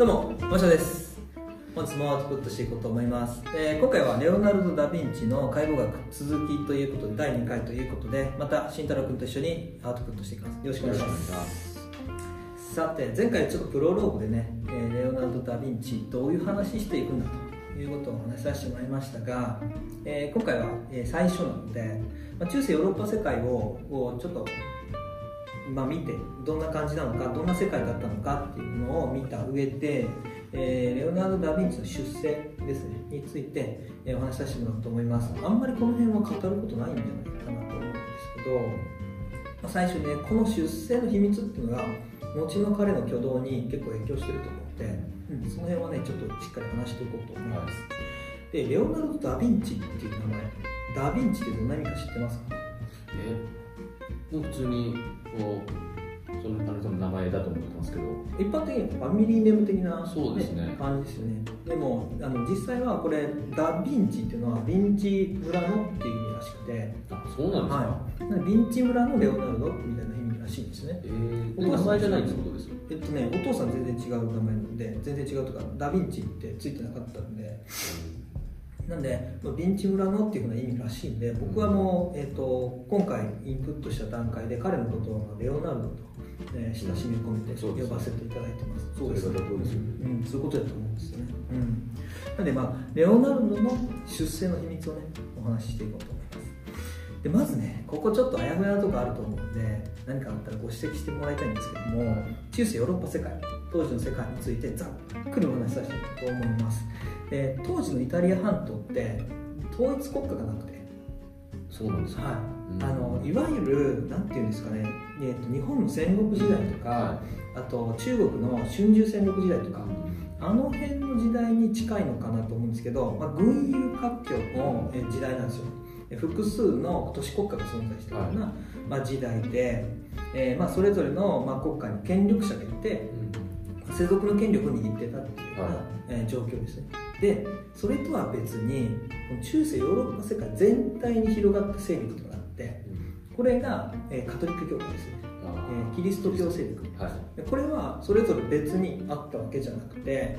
どうもマシャです。本日もアウトプットしていこうと思います、えー今回はレオナルド・ダ・ヴィンチの介護学続きということで第2回ということでまた慎太郎君と一緒にアウトプットしていきます。よろしくお願いします。さて前回ちょっとプロローグでね、えーレオナルド・ダ・ヴィンチどういう話していくんだということをお話しさせてもらいましたが、えー今回は、えー最初なので、まあ、中世ヨーロッパ世界をこうちょっとまあ、見てどんな感じなのかどんな世界だったのかっていうのを見た上で、えーレオナルド・ダ・ヴィンチの出世ですねについて、えーお話しさせてもらおうと思います。あんまりこの辺は語ることないんじゃないかなと思うんですけど、まあ、最初ねこの出世の秘密っていうのが後の彼の挙動に結構影響してると思って、うん、その辺はねちょっとしっかり話していこうと思います、でレオナルド・ダ・ヴィンチっていう名前ダ・ヴィンチってどんな意味か知ってますか？え普通にこうそのあの人の名前だと思ってますけど。一般的にはファミリーネーム的な、そうですね。感じですよね。でもあの実際はこれダ・ヴィンチっていうのはヴィンチ村のっていう意味らしくて、あそうなんですか、はい、ヴィンチ村のレオナルドみたいな意味らしいんですね。えー、名前じゃないってことですよえっとねお父さん全然違う名前なんで全然違うとかダ・ヴィンチってついてなかったんでなんでまあヴィンチ村のっていうふうな意味らしいんで僕はもう、えっと今回インプットした段階で彼のことをレオナルドと、えー親しみ込めて呼ばせていただいてます、そうですねうん、そういうことだと思うんですよね、うん、なんでまあレオナルドの出世の秘密をねお話ししていこうと思います。でまずねここちょっとあやふやなとこあると思うんで何かあったらご指摘してもらいたいんですけども中世ヨーロッパ世界当時の世界についてざっくりお話しさせていと思います。で当時のイタリア半島って統一国家がなくて。そうなんですか、はい。うん。あのいわゆるなんていうんですかね、えーと日本の戦国時代とか、はあと中国の春秋戦国時代とかあの辺の時代に近いのかなと思うんですけど、まあ、群雄割拠のえ時代なんですよ。え複数の都市国家が存在してような、まあ、時代で、えーまあ、それぞれの、まあ、国家に権力者がいて世俗の権力を握ってたっていうような、はい。えー状況ですね。でそれとは別に中世ヨーロッパ世界全体に広がった勢力となってこれが、えーカトリック教会ですね、あえーキリスト教勢力。はい。でこれはそれぞれ別にあったわけじゃなくて、え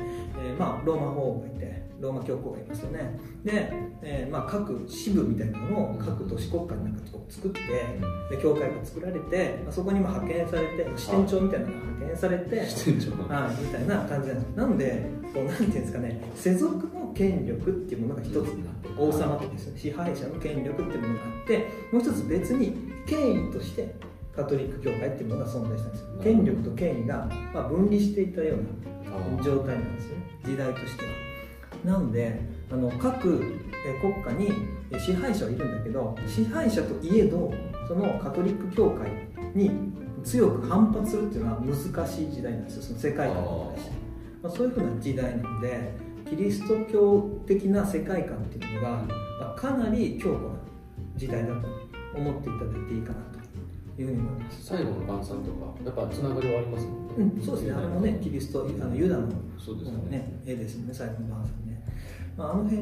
ーまあ、ローマ法王がいてローマ教皇がいますよね。で、えーまあ、各支部みたいなのを各都市国家になんかこう作ってで教会が作られて、まあ、そこにも派遣されて支店長みたいなのが派遣されて支店長。はい、みたいな感じなんです。なのでこうなんていうんですかね世俗の権力っていうものが一つになって王様とですね。支配者の権力っていうものがあってもう一つ別に権威としてカトリック教会っていうものが存在したんですよ。権力と権威が、まあ、分離していたような状態なんですよね。時代としてはなのであの各え国家にえ支配者はいるんだけど支配者といえどそのカトリック教会に強く反発するっていうのは難しい時代なんですよ。その世界観に対してまあ、そういうふうな時代なのでキリスト教的な世界観っていうのが、まあ、かなり強固な時代だと思っていただいていいかなというふうに思います。最後の晩餐とかやっぱつながりはありますね、うん、そうですね、あれもね、キリスト、あのユダのそうですよね。ね絵ですよね、最後の晩餐。ね。まあ、あの辺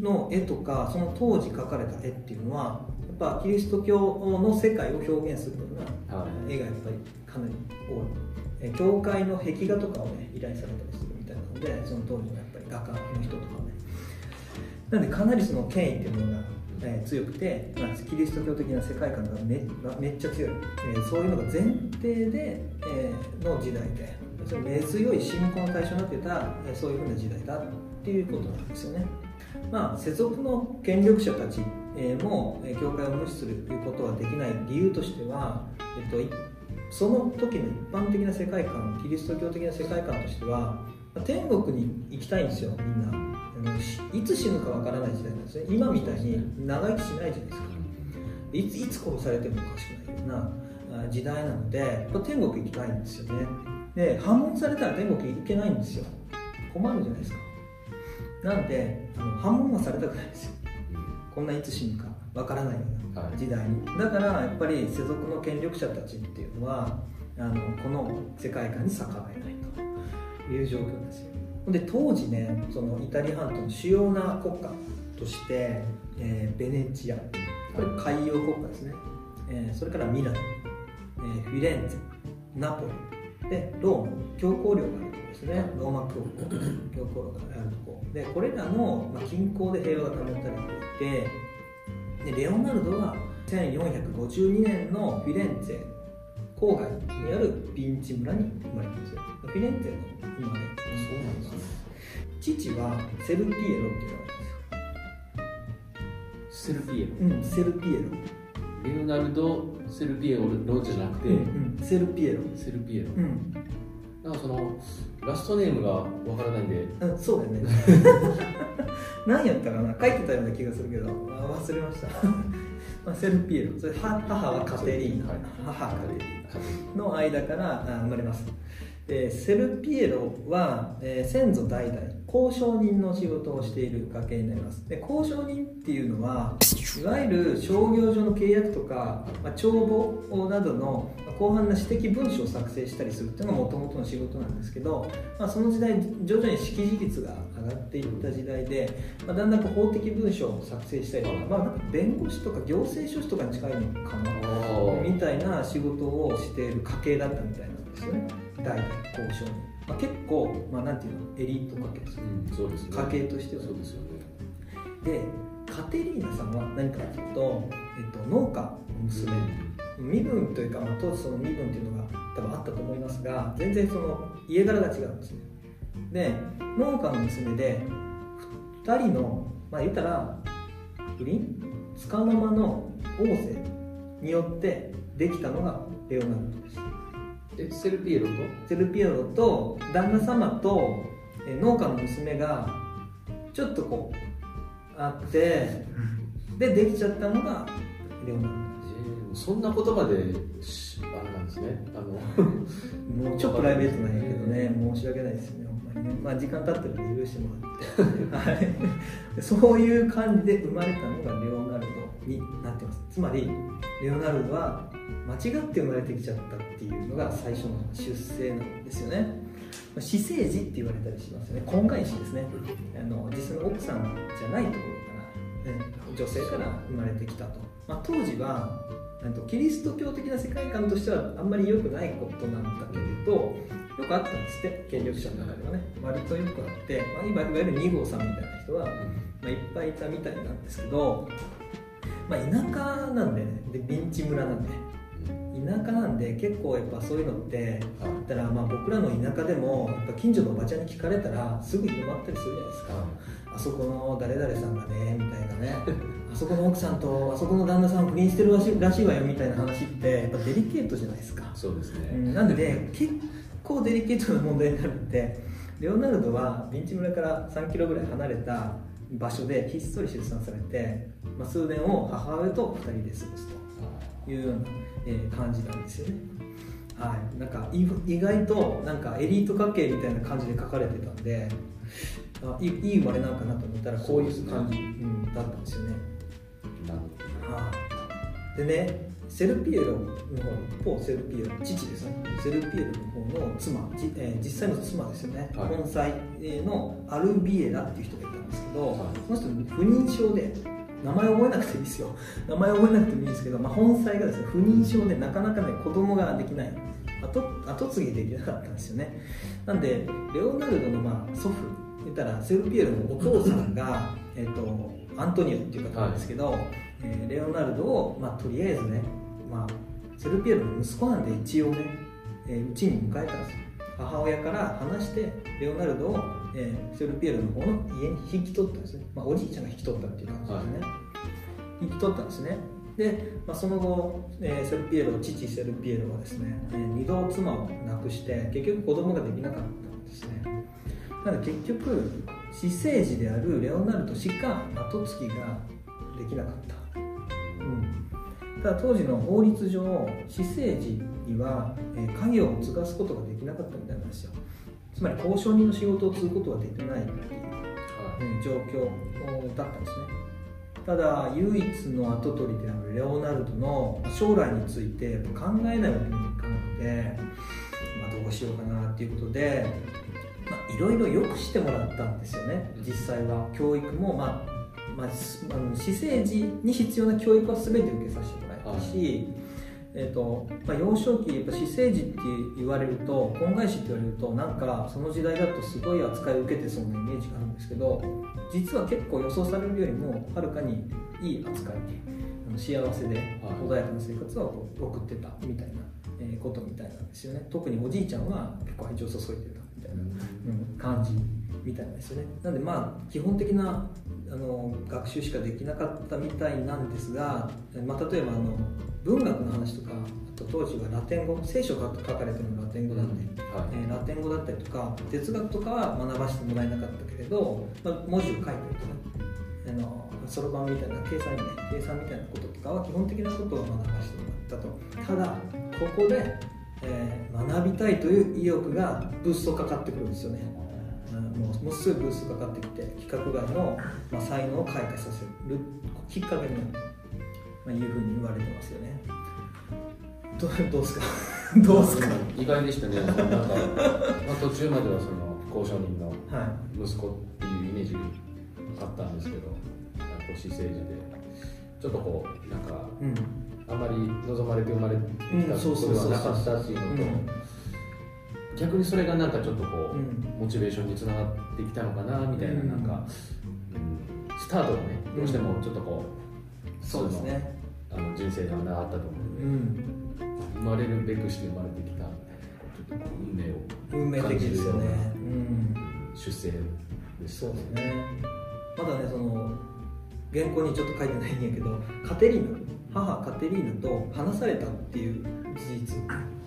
の絵とか、その当時描かれた絵っていうのは、やっぱキリスト教の世界を表現するようなはい絵がやっぱりかなり多い。え教会の壁画とかをね、依頼されたりするみたいなので、その当時のやっぱり画家の人とかね。なんで、かなりその権威っていうものが、えー強くて、まあ、キリスト教的な世界観がめがめっちゃ強い、えーそういうのが前提で、えーの時代でその根強い信仰の対象になっていた、えーそういうふうな時代だっていうことなんですよね。まあ、世俗の権力者たち、も、教会を無視するということはできない理由としては、えっと、その時の一般的な世界観キリスト教的な世界観としては天国に行きたいんですよみんな。いつ死ぬかわからない時代なんですね。今みたいに長生きしないじゃないですか。いついつ殺されてもおかしくないような時代なので天国行きたいんですよね。で破門されたら天国行けないんですよ。困るじゃないですか。なんであの破門はされたくないですよ。こんないつ死ぬかわからないような時代に、だからやっぱり世俗の権力者たちっていうのはあのこの世界観に逆らえないという状況ですよ。で当時ねそのイタリア半島の主要な国家として、えーベネチアこれ海洋国家ですね、えーそれからミラノ、えーフィレンツェナポリでローマ教皇領があるところですね。ローマ教皇教皇領があるところでこれらの、まあ、近郊で平和が保たれていてでレオナルドは1452年のフィレンツェ郊外にあるピンチ村に生まれたんですよ。フィレンツェの生まれ。そうなんですね父はセルピエロっていうのがあるんですよ。セルピエうん、セルピエロ。ロレオナルド・セルピエロじゃなくて、うん、セルピエロ。セルピエロ。うん、なんかそのラストネームがわからないんでうん、そうだよね。何やったかな、書いてたような気がするけど、あ忘れました。まあ、セルピエロ、それは母はカテリーナ、はい。母カテリーナ。の間からあ生まれます。でセルピエロは、えー先祖代々交渉人の仕事をしている家系になります。で交渉人っていうのはいわゆる商業上の契約とか、まあ、帳簿などの広範な私的文書を作成したりするっていうのがもともとの仕事なんですけど、まあ、その時代徐々に識字率が上がっていった時代で、まあ、だんだん法的文書を作成したりとか,、まあ、なんか弁護士とか行政書士とかに近いのかなあみたいな仕事をしている家系だったみたいなんですよね。代々交渉に、まあ、結構、まあ、なんていうのエリート家系ですうんそうですね。家系としてはそうですよね。でカテリーナさんは何かというと、えっと、農家の娘、身分というか、まあ、当時その身分っていうのが多分あったと思いますが全然その家柄が違うんですねで農家の娘で2人のまあ言ったら不倫つかの間の王政によってできたのがレオナルドですえセルピエロと？セルピエロと旦那様とえ農家の娘がちょっとこうあってでできちゃったのがレオナルえーそんな言葉でしあれなんですね。あのド もうちょっとプライベートなんやけどね申し訳ないですねまあ時間経ってるんで許してもらってはい。そういう感じで生まれたのがレオナルドになってます。つまりレオナルドは間違って生まれてきちゃったっていうのが最初の出生なんですよね。ま私生児って言われたりしますよね。婚外子ですね。あの実際の奥さんじゃないところから、ね、女性から生まれてきたと、まあ、当時はとキリスト教的な世界観としてはあんまり良くないことなんだけれどよくあったんですって権力者の中ではね。割とよくあって、まあ、今いわゆる2号さんみたいな人は、まあ、いっぱいいたみたいなんですけど、まあ、田舎なんでねでビンチ村なんで田舎なんで結構やっぱそういうのってはいだからまあ僕らの田舎でもやっぱ近所のおばちゃんに聞かれたらすぐ広まったりするじゃないですか。あそこの誰々さんがねみたいなね。あそこの奥さんとあそこの旦那さん不倫してるらしいらしいわよみたいな話ってやっぱデリケートじゃないですか、そうですね、うん、なんでね結構デリケートな問題になるんでレオナルドはビンチ村から3キロぐらい離れた場所でひっそり出産されて、まあ、数年を母親と2人で過ごすと。いうような、えー感じなんですよね。はい、なんかい意外となんかエリート家系みたいな感じで書かれてたんであいいいい生まれなんかなと思ったらこういう感じ、うん、だったんですよね。なるはい、でねセルピエロの方一方セルピエロ父ですね。セルピエロの方の妻、じえー実際の妻ですよね、はい。本妻のアルビエラっていう人がいたんですけど、はいその人不妊症で名前覚えなくていいですよ。名前覚えなくてもいいんですけど、まあ、本妻がですね不妊症でなかなかね子供ができない。後後継ぎできなかったんですよね。なんでレオナルドのまあ祖父言ったらセルピエロのお父さんが えっとアントニオっていう方なんですけど、えーレオナルドを、まあ、とりあえずね、まあ、セルピエロの息子なんで一応ねえーうち、に迎えたんですよ。母親から話してレオナルドを、えーセルピエロの方の家に引き取ったんですね、まあ、おじいちゃんが引き取ったっていう感じですね、引き取ったんですね。で、まあ、その後、えーセルピエロ父セルピエロはですね、えー二度妻を亡くして結局子供ができなかったんですね結局私生児であるレオナルドしか後継ぎができなかった、うん、ただ当時の法律上私生児には、えー家業を継がすことができなかったみたいなんですよ。つまり交渉人の仕事を継ぐことはできないっていううん状況だったんですね。ただ唯一の跡取りであるレオナルドの将来について考えないわけにもいかなくて、まあ、どうしようかなっていうことでまあいろいろ良くしてもらったんですよね。実際は。教育もまあまあ、すあの私生児に必要な教育は全て受けさせてもらえたし、えーとまあ、幼少期やっぱ私生児って言われると婚外子って言われるとなんかその時代だとすごい扱いを受けてそうなイメージがあるんですけど実は結構予想されるよりもはるかにいい扱いあの幸せで穏やかな生活を送ってたみたいなえことみたいなんですよね。特におじいちゃんは結構愛情を注いでた感じみたいなんですよね。なんでまあ基本的なあの学習しかできなかったみたいなんですが、まあ、例えばあの文学の話とかあと当時はラテン語聖書が書かれてるのラテン語なんで、はい、えー、ラテン語だったりとか哲学とかは学ばせてもらえなかったけれど、まあ、文字を書いたりとかあのそろばんみたいな計算,、ね、計算みたいなこととかは基本的なことを学ばせてもらったと。ただここで、えー、学びたいという意欲がブーストかかってくるんですよね。もうもうすぐブーストかかってきて規格外の、まあ、才能を開花させるきっかけになると、まあ、いうふうに言われてますよね。ど どうですか？どうですか？意外でしたね。なんか、まあ、途中まではその交渉人の息子っていうイメージあったんですけど、はい、私政治でちょっとこうなんか、うんあまり望まれて生まれてきたことではなかったっていうのと、逆にそれがなんかちょっとこう、モチベーションにつながってきたのかなみたいな、なんか、うん、スタートがねどうしてもちょっとこう、そうですね。あの人生ではなかったと思うので、うん、生まれるべくして生まれてきたちょっと運命を運命的ですよね、うん、出生です。そうですね。まだねその原稿にちょっと書いてないんやけどカテリーナ母カテリーナと話されたっていう事実。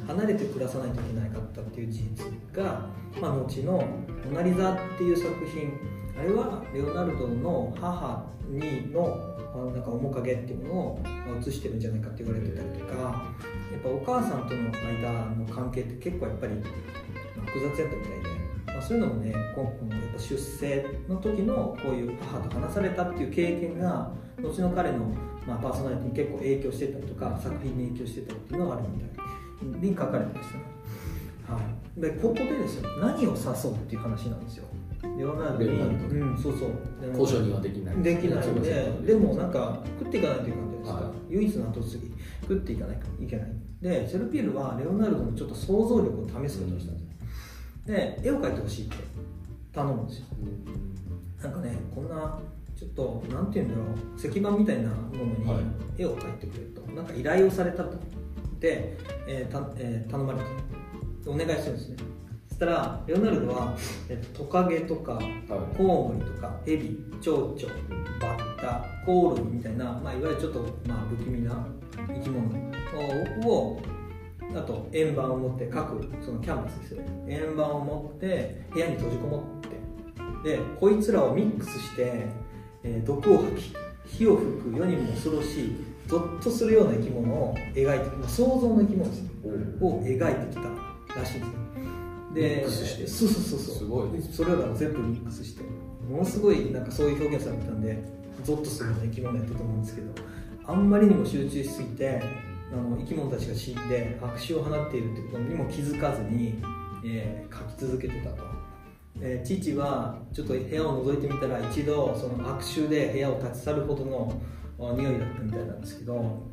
離れて暮らさないといけないかったっていう事実が、まあ、後の「モナ・リザ」っていう作品。あれはレオナルドの母にのなんか面影っていうものを映してるんじゃないかって言われてたりとか。やっぱお母さんとの間の関係って結構やっぱり複雑やったみたいで、まあ、そういうのもね今後のやっぱ出生の時のこういう母と話されたっていう経験が後の彼のまあ、パーソナリティに結構影響してたりとか作品に影響してたりっていうのがあるみたい。に書かれてましたね、はい、でここでですよ何を指そうっていう話なんですよ。レオナルドに、うん、そうそう。交渉にはできない。できないのででもなんか食っていかないといけないじゃないですか、はい、唯一の後継ぎ。食っていかないといけない。でセルピールはレオナルドのちょっと想像力を試すことをしたんですで絵を描いてほしいって頼むんですよ、なんかねこんなちょっとなんていうんだろう。石板みたいなものに絵を描いてくれと、はい、なんか依頼をされたとで、えーたえー、頼まれた。お願いするんですね。そしたらレオナルドは、えっと、トカゲとか、はい、コウモリとかヘビ蝶々バッタコオロギみたいな、まあ、いわゆるちょっと、まあ、不気味な生き物をあと円盤を持って描くそのキャンバスですよ。円盤を持って部屋に閉じこもって。でこいつらをミックスしてえー、毒を吐き火を吹く世にも恐ろしいゾッとするような生き物を描いて想像の生き物です、を描いてきたらしいです。でそうそうそうそう。すごいそれらを全部ミックスしてものすごいなんかそういう表現されてたんでゾッとするような生き物やったと思うんですけどあんまりにも集中しすぎてあの生き物たちが死んで悪臭を放っているってことにも気づかずに、えー、書き続けてたとえー、父はちょっと部屋を覗いてみたら一度その悪臭で部屋を立ち去るほどの匂いだったみたいなんですけど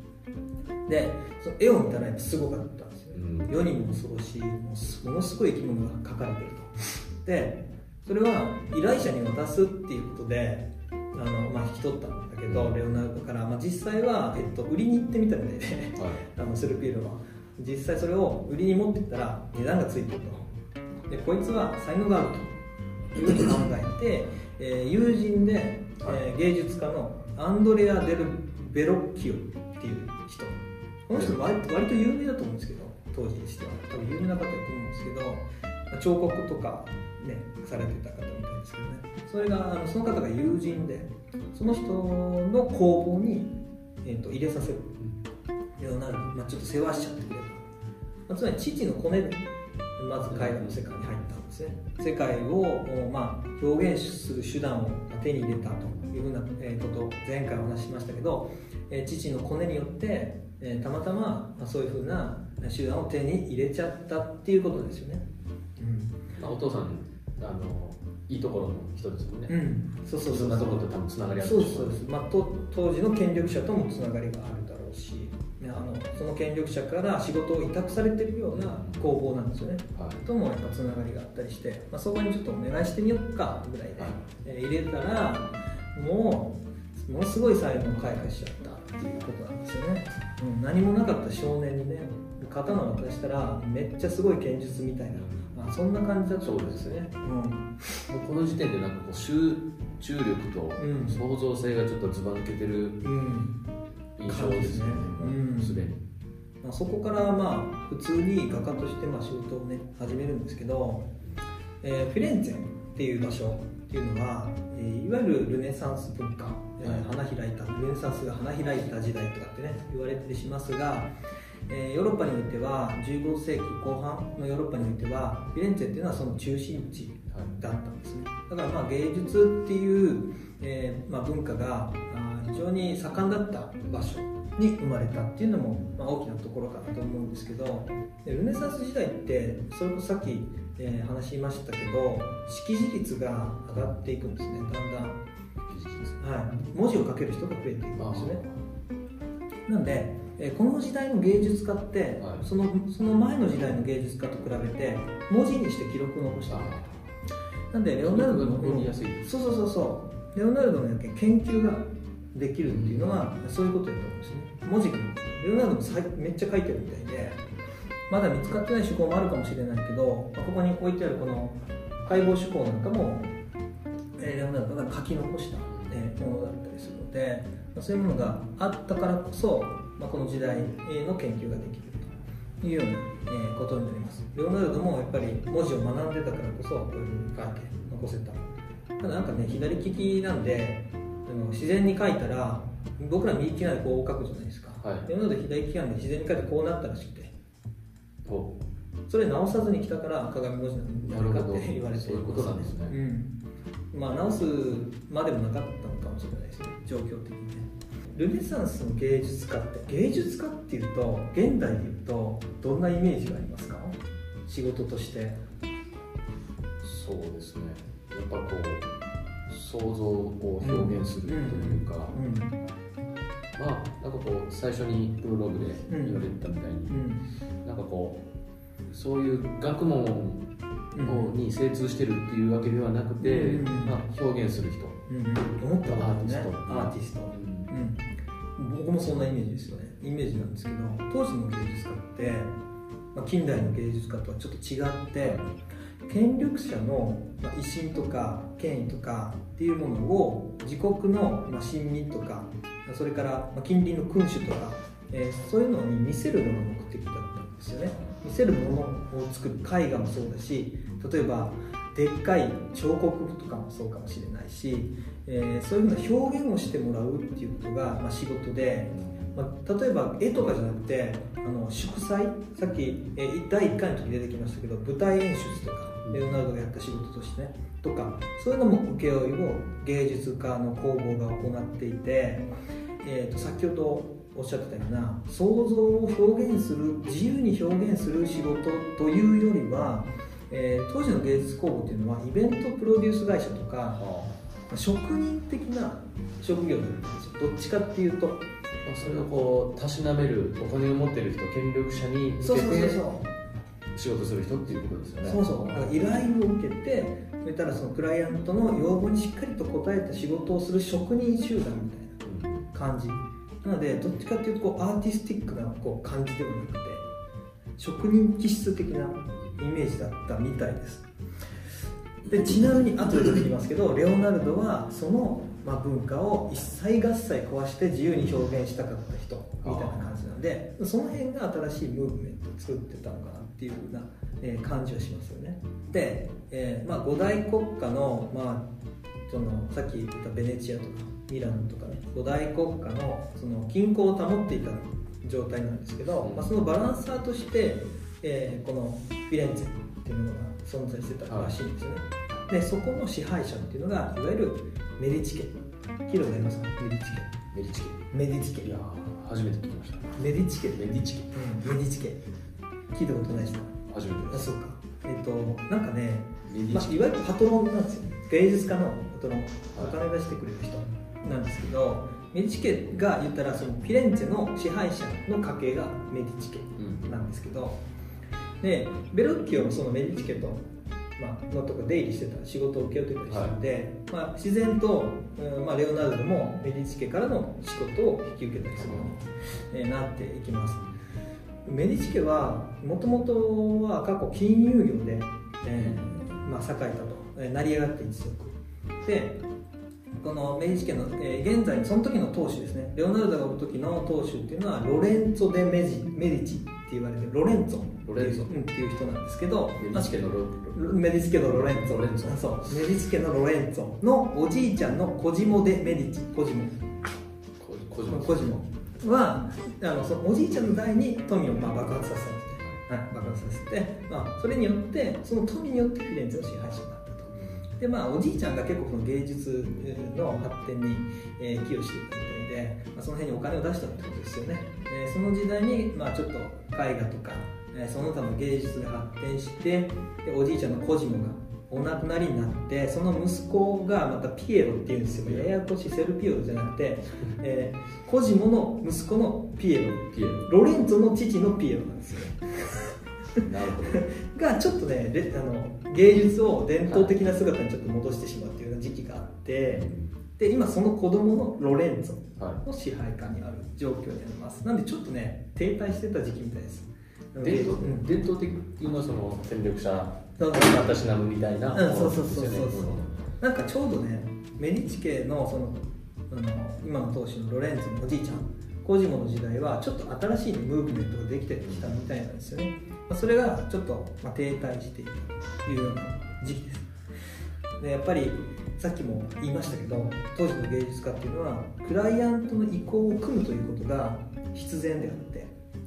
でその絵を見たらすごかったんですよ、うん、世にも恐ろしいものすごい生き物が描かれてると。でそれは依頼者に渡すっていうことであの、まあ、引き取ったんだけど、うん、レオナルドから、まあ、実際は、えっと、売りに行ってみたみたいで、はい、あのセルピールは。実際それを売りに持ってったら値段がついてると。でこいつは才能があるというふうに考えて、えー、友人で、えー、芸術家のアンドレア・デル・ベロッキオっていう人。この人割割と有名だと思うんですけど当時にしては。多分有名な方だと思うんですけど彫刻とかねされてた方みたいですけどね。それがあのその方が友人でその人の工房に、えーと、入れさせるような、まあ、ちょっと世話しちゃってくれと、まあ、つまり父のコネでまず絵画の世界に入ったんですね。世界を、まあ、表現する手段を手に入れたというふうなことを前回お話ししましたけど父のコネによってたまたまそういうふうな手段を手に入れちゃったっていうことですよね、うん、お父さんあのいいところの人ですもんね、うん、そうそうそんなところと多分つながりあるそう。ですそうです、まあ、と当時の権力者ともつながりがあるだろうし、あのその権力者から仕事を委託されてるような工房なんですよね、はい、ともやっぱつながりがあったりして、まあ、そこにちょっとお願いしてみようかぐらいで、はい、えー、入れたらもうものすごい才能を開花しちゃったっていうことなんですよね、うん、何もなかった少年にね刀を渡したらめっちゃすごい剣術みたいな、まあ、そんな感じだったんですね、うん、もうこの時点でなんかこう集中力と創造性がちょっとずば抜けてる印象ですね。すで、ね、に、まあ、そこからまあ普通に画家としてまあ仕事をね始めるんですけど、えー、フィレンツェっていう場所っていうのは、えー、いわゆるルネサンス文化、えー、花開いたルネサンスが花開いた時代とかってね言われたりしますがえー、ヨーロッパにおいては15世紀後半のヨーロッパにおいてはフィレンツェっていうのはその中心地だったんですね。だからまあ芸術っていう、えーまあ、文化が非常に盛んだった場所に生まれたっていうのも、まあ、大きなところかなと思うんですけどルネサンス時代ってそれこそさっき、えー、話しましたけど識字率が上がっていくんですねだんだん、はい、文字を書ける人が増えていくんですね。なんでえこの時代の芸術家って、はい、そのその前の時代の芸術家と比べて文字にして記録を残してる。なんでレオナルドのそうそうそうそう。レオナルドの研究ができるっていうのは、うん、そういうことだと思うんですね。文字がレオナルドもめっちゃ書いてるみたいでまだ見つかってない手法もあるかもしれないけど、まあ、ここに置いてあるこの解剖手法なんかも、えレオナルドが書き残した、えものだったりするので、まあ、そういうものがあったからこそまあ、この時代の研究ができるというような、えことになります。レオナルドもやっぱり文字を学んでたからこそこういうふうに書いて残せた。ただなんかね左利きなんで自然に書いたら僕ら右利きなんでこう書くじゃないですか、はい、レオナルド左利きなんで自然に書いてこうなったらしくて。それ直さずに来たから鏡文字なんかって言われてる。ことなんですね、うん、まあ直すまでもなかったのかもしれないですね。状況的にね。ルネサンスの芸術家って芸術家っていうと現代でいうとどんなイメージがありますか？仕事として。そうですね。やっぱこう想像を表現するというか、まあなんかこう最初にプロローグで言われたみたいに、うん、なんかこうそういう学問に精通してるっていうわけではなくて、まあ、表現する人、うん、思ったアーティスト、アーティスト。うん、僕もそんなイメージですよね。イメージなんですけど当時の芸術家って、まあ、近代の芸術家とはちょっと違って権力者の威信とか権威とかっていうものを自国の親民とかそれから近隣の君主とか、え、そういうのに見せるのが目的だったんですよね。見せるものを作る。絵画もそうだし例えばでっかい彫刻とかもそうかもしれないし、え、そういうふうな表現をしてもらうっていうことが、ま、仕事で、まあ、例えば絵とかじゃなくてあの祝祭？さっき、えー、第1回の時出てきましたけど舞台演出とかレオナルドがやった仕事としてねとかそういうのも請負いを芸術家の工房が行っていて、えーと、先ほどおっしゃってたような想像を表現する自由に表現する仕事というよりはえー、当時の芸術工房っていうのはイベントプロデュース会社とか、はあ、職人的な職業だったんですよ。どっちかっていうと、まあ、それをこうたしなめるお金を持ってる人権力者に向けて仕事する人っていうことですよね。そうそう依頼を受けてそれたらそのクライアントの要望にしっかりと応えた仕事をする職人集団みたいな感じ、なのでどっちかっていうとこうアーティスティックなこう感じではなくて職人気質的なイメージだったみたいです。でちなみに後で出てきますけどレオナルドはその、まあ、文化を一切合切壊して自由に表現したかった人みたいな感じなんでその辺が新しいムーブメントを作ってたのかなっていうふうな、えー、感じはしますよね。で、えーまあ、五大国家の,、まあ、そのさっき言ったベネチアとかミラノとかね五大国家のその均衡を保っていた状態なんですけど、まあ、そのバランサーとしてえー、このフィレンツェっていうのが存在してたらしいんですよね、はい、でそこの支配者っていうのがいわゆるメディチ家聞いたことありますか？メディチ家メディチ家メディチ家いや初めて聞きました。メディチ家メディチ家、うん、メディチ家聞いたことないですか？初めてあそうか。えっ、ー、となんかね、まあ、いわゆるパトロンなんですよ芸術家のパトロン。お金出してくれる人。なんですけど、メディチ家が言ったらそのフィレンツェの支配者の家系がメディチ家なんですけど、でベロッキオもそのメディチ家とまあ、のとか出入りしてた仕事を受け負ってたりしたので、はい、まあ、自然と、うんまあ、レオナルドもメディチ家からの仕事を引き受けたりするように、えー、なっていきます。メディチ家はもともとは過去金融業で、えーまあ、栄えたと、えー、成り上がって一族でこのメディチ家の、えー、現在その時の当主ですね。レオナルドがおる時の当主っていうのはロレンツォ・デ・メジメディチって言われてるロレンツォロレンツォ、うん、っていう人なんですけどメディチ家のロメディチ家のロレンツォロレンツォそう。メディチ家のロレンツォのおじいちゃんのコジモ・デ・メディチコジモコジモコジモはあのそのおじいちゃんの代に富をまあ爆発させた、はい、爆発させて、まあ、それによってその富によってフィレンツェの支配者になったと。でまあおじいちゃんが結構その芸術の発展に、えー、寄与していたみたいで、まあ、その辺にお金を出したってことですよね、えー、その時代に、まあ、ちょっと絵画とか、えー、その他の芸術が発展してでおじいちゃんのコジモがお亡くなりになってその息子がまたピエロっていうんですよ。ややこしいセルピエロじゃなくて、えー、コジモの息子のピエロ。ピエロ。ロレンツォの父のピエロなんですよ。なるほど。がちょっとねあの芸術を伝統的な姿にちょっと戻してしまうっていうような時期があって、で今その子供のロレンツォの支配下にある状況にあります。なんでちょっとね停滞してた時期みたいです伝統,、うん、伝統的なその権力者私なのみたいな、うん、そうそうそうそう。そうなんかちょうどねメディチ家のそのあの今の当主のロレンツのおじいちゃんコジモの時代はちょっと新しいムーブメントができてきたみたいなんですよね、まあ、それがちょっと、まあ、停滞しているというような時期です。でやっぱりさっきも言いましたけど当時の芸術家っていうのはクライアントの意向を組むということが必然であって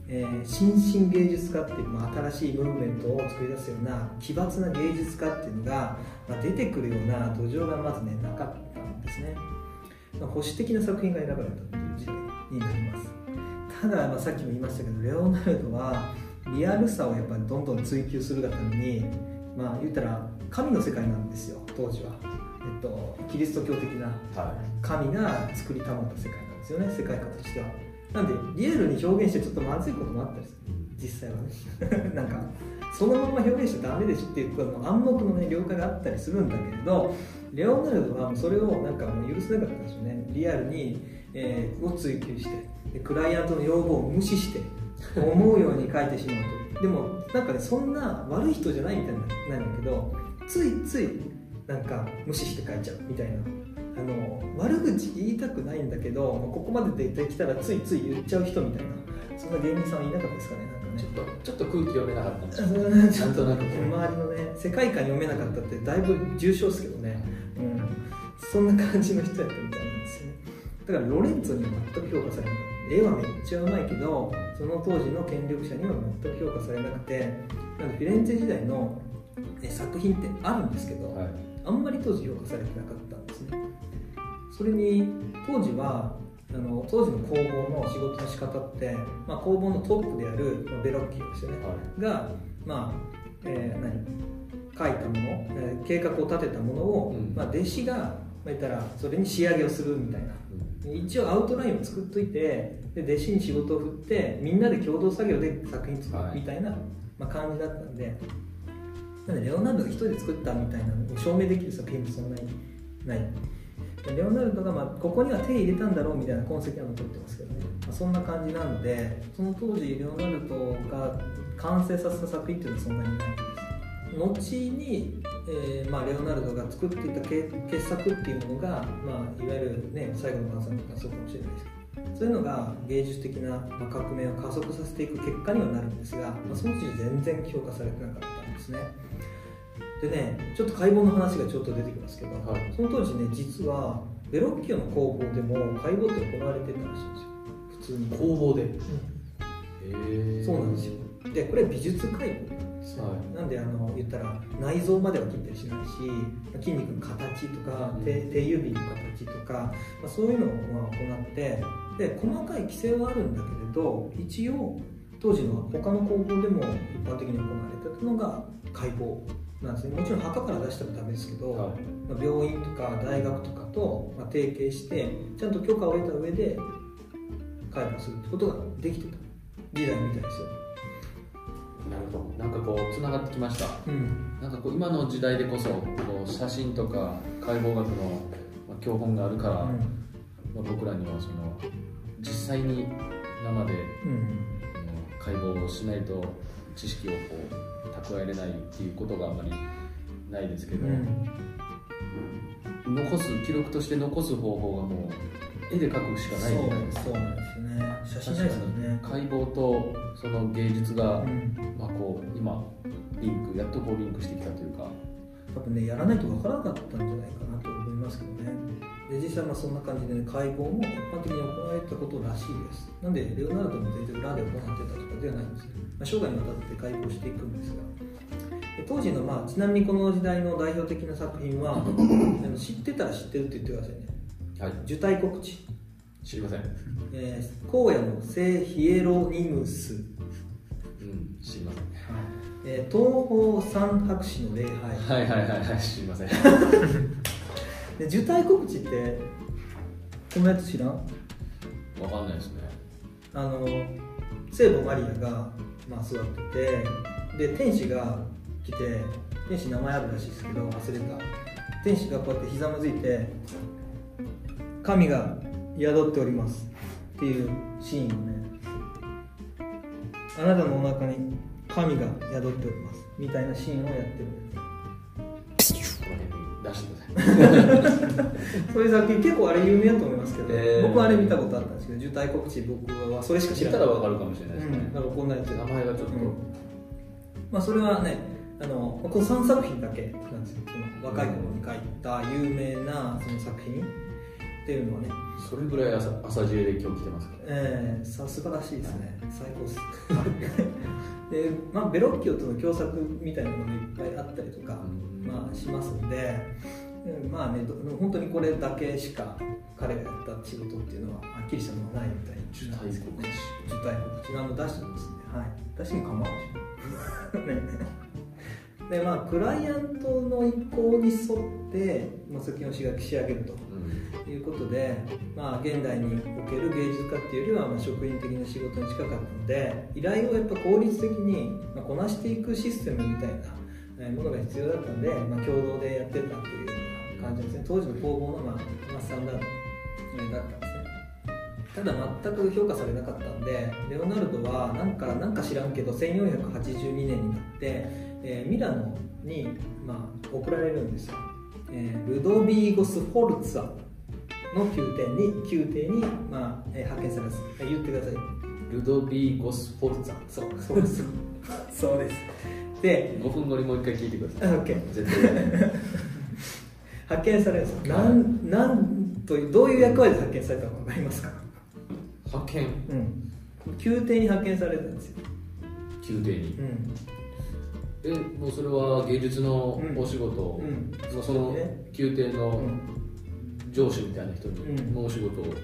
えー、新進芸術家っていう、まあ、新しいムーブメントを作り出すような奇抜な芸術家っていうのが、まあ、出てくるような土壌がまずねなかったんですね、まあ、保守的な作品が選ばれたっていう時代になります。ただ、まあ、さっきも言いましたけどレオナルドはリアルさをやっぱりどんどん追求するがためにまあ言ったら神の世界なんですよ当時は、えっと、キリスト教的な神が作りたまった世界なんですよね世界観としてはなんでリアルに表現してちょっとまずいこともあったりする。実際はね。なんかそのまま表現しちゃダメでしょっていう暗黙のね了解があったりするんだけれどレオナルドはそれをなんか許せなかったんですよね。リアルに、えー、を追求して。クライアントの要望を無視して思うように書いてしまうと。でもなんかねそんな悪い人じゃないみたいなんだけどついついなんか無視して書いちゃうみたいな。あの悪口言いたくないんだけどここまで出てきたらついつい言っちゃう人みたいなそんな芸人さんはいなかったですかねなんかね。ちょっとちょっと空気読めなかったんですなんとなく。周りのね世界観読めなかったってだいぶ重症ですけどね、うん、そんな感じの人やったみたいなんですよね。だからロレンツォには全く評価されなかった絵はめっちゃうまいけどその当時の権力者には全く評価されなくてなんでフィレンツェ時代の作品ってあるんですけど、はい、あんまり当時評価されてなかったんですねそれに当時はあの当時の工房の仕事の仕方って、まあ、工房のトップであるベロッキーですよね、はい、が、まあえー、何？書いたもの、えー、計画を立てたものを、うん、まあ、弟子が、まあ、言ったらそれに仕上げをするみたいな、うん、一応アウトラインを作っといてで弟子に仕事を振ってみんなで共同作業で作品作るみたいな、はい、まあ、感じだったんで。なんでレオナルドが一人で作ったみたいなのを証明できる作品もそんなにないレオナルドがまあここには手入れたんだろうみたいな痕跡は残ってますけどね、まあ、そんな感じなのでその当時レオナルドが完成させた作品っていうのはそんなにないです。後に、えーまあ、レオナルドが作っていた傑作っていうものが、まあ、いわゆる、ね、最後の晩餐とかそうかもしれないですけど。そういうのが芸術的な革命を加速させていく結果にはなるんですが、まあ、そのうち全然評価されてなかったんですね。でねちょっと解剖の話がちょっと出てきますけど、はい、その当時ね実はベロッキオの工房でも解剖って行われてたらしいんですよ。普通に。工房で、うん、へえそうなんですよ。でこれ美術解剖なんですよ、はい、なんであの言ったら内臓までは切ったりしないし筋肉の形とか、うん、手手指の形とか、まあ、そういうのをまあ行ってで細かい規制はあるんだけれど一応当時の他の工房でも一般的に行われてたのが解剖なんですね。もちろん墓から出したらダメですけど、はい、まあ、病院とか大学とかと、まあ、提携してちゃんと許可を得た上で介護するってことができてた。時代みたいですよ。なるほど。なんかこうつながってきました、うん、なんかこう今の時代でこそこう写真とか解剖学の教本があるから、うん、まあ、僕らにはその実際に生で、うん、解剖をしないと知識をこう蓄えれないっていうことがあまりないですけど、うん、残す記録として残す方法がもう絵で描くしかないじゃないですか。そうなんですね。写真ですよね。解剖とその芸術が、うん、まあ、こう今リンクやっとこうリンクしてきたというか。多分ねやらないと分からなかったんじゃないかなと思いますけどねで実際まあそんな感じで、ね、解剖も一般的に行われたことらしいです。なんでレオナルドも全然裏で行ってたとかではないんですけど、まあ、生涯にわたって解剖していくんですが。当時の、まあ、ちなみにこの時代の代表的な作品は 知ってたら知ってるって言ってくださいね、はい、受胎告知。知りません、えー、荒野の聖ヒエロニムス、うん、知りません、はい。えー、東方三博士の礼拝。はいはいはいはい知りません で受胎告知ってこのやつ知らん？わかんないですね。あの聖母マリアが、まあ、座っててで天使が来て天使名前あるらしいですけど忘れた。天使がこうやってひざまずいて神が宿っております。っていうシーンをねあなたのお腹に神が宿っております。みたいなシーンをやってる。出してください そういう作品結構あれ有名だと思いますけど、えー、僕はあれ見たことあったんですけど受胎告知僕はそれしか知らない。見たら分かるかもしれないですね、うん、なんかこんなやつ名前がちょっと、うん、まあそれはねあのこの3作品だけなんですよ。その若い頃に書いた有名なその作品。っていうのはね。それぐらい朝朝知恵で今日来てますかええー、さすがらしいですね。最高です。で、まあ、ベロッキオとの共作みたいなのもいっぱいあったりとか、まあ、しますんで、まあね本当にこれだけしか彼がやった仕事っていうのははっきりしたのはないみたい受胎告知受胎告知あの出してますね。はい。出しても構わない。ね でまあクライアントの意向に沿ってま作品を仕上げるということで、まあ、現代における芸術家っていうよりはま職員的な仕事に近かったので依頼をやっぱ効率的にまこなしていくシステムみたいなものが必要だったんで、まあ、共同でやってたっていう感じですね当時の工房のまあ、まあ、スタンダードだったんですね。ただ全く評価されなかったんでレオナルドはなんかなんか知らんけど1482年になってえー、ミラノに、まあ、送られるんですよ、えー、ルドビーゴス・フォルツァの宮廷に宮廷に、まあえー、派遣されます。言ってください。ルドビーゴス・フォルツァ。そう。そうです。そ うですで5分後にもう一回聞いてください。OK 絶対派遣されるんですなんなんとどういう役割で派遣されたか分かりますか？派遣うん。宮廷に派遣されたんですよ。宮廷に、うん。えもうそれは芸術のお仕事、うん。うん、その宮廷の上司みたいな人にのお仕事を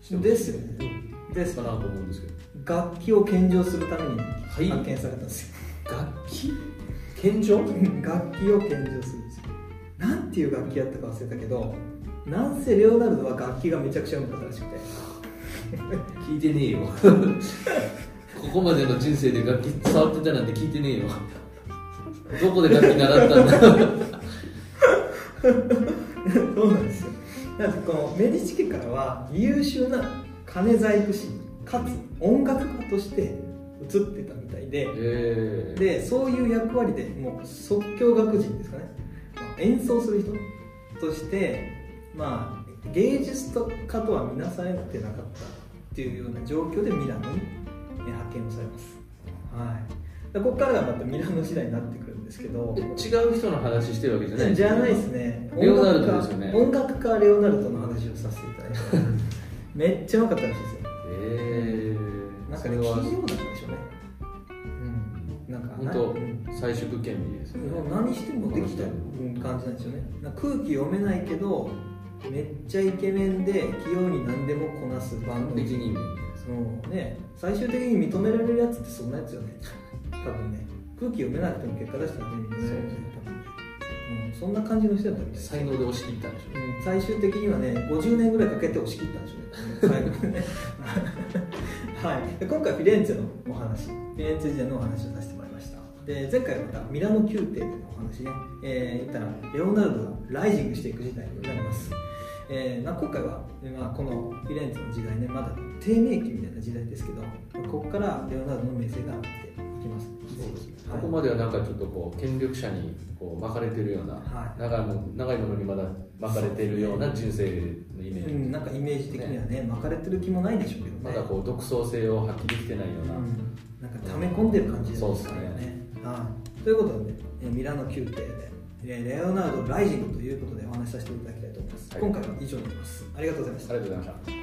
してですよね、です。かなと思うんですけど。楽器を献上するために発見されたんですよ、はい、楽器？献上？楽器を献上するなんていう楽器やったか忘れたけどなんせレオナルドは楽器がめちゃくちゃうまかったらしくて。聞いてねえよ。ここまでの人生で楽器触ってたなんて聞いてねえよ。どこで楽器習ったんだ？そうなんですよ。なんかこのメディチ家からは優秀な金細工師かつ音楽家として映ってたみたいで、え。ー、でそういう役割でもう即興楽人ですかね演奏する人としてまあ芸術家とは見なされてなかったっていうような状況でミラノに派遣をされます、はい、ここからがまたミラノ時代になってくるですけど違う人の話してるわけじゃないじゃないですね。レオナルドですよね。音楽家レオナルドの話をさせていただいて めっちゃうまかったらしいですよ。ええー、なんかね企業なんで本当最縮権利ですね。何してもできた感じなんですよね。空気読めないけどめっちゃイケメンで器用に何でもこなすバンド的にそうね。最終的に認められるやつってそんなやつよね。多分ね。空気読めなくても結果出したらねみんなね。うん、そんな感じの人だったみたい。才能で押し切ったんでしょう、うん、最終的にはね50年ぐらいかけて押し切ったんでしょうね。最後ね。はい。で今回フィレンツェのお話。フィレンツェ時代のお話をさせてで前回またミラノ宮廷でのお話ね、えー、言ったらレオナルドがライジングしていく時代になります。えー、まあ、今回は、まあ、このフィレンツェの時代ねまだ低迷期みたいな時代ですけどここからレオナルドの名声が上がっていきます。ここまではなんかちょっとこう権力者にこう巻かれてるような、はい、長いも長いものにまだ巻かれてるような人生のイメージ、うん、なんかイメージ的にはね巻かれてる気もないでしょうけどね。まだこう独創性を発揮できてないような、うん、なんか溜め込んでる感じですね,、そうですね。はい、ということで、ね、ミラノ宮廷でレオナルド・ライジングということでお話しさせていただきたいと思います、はい、今回は以上になります。ありがとうございました。ありがとうございました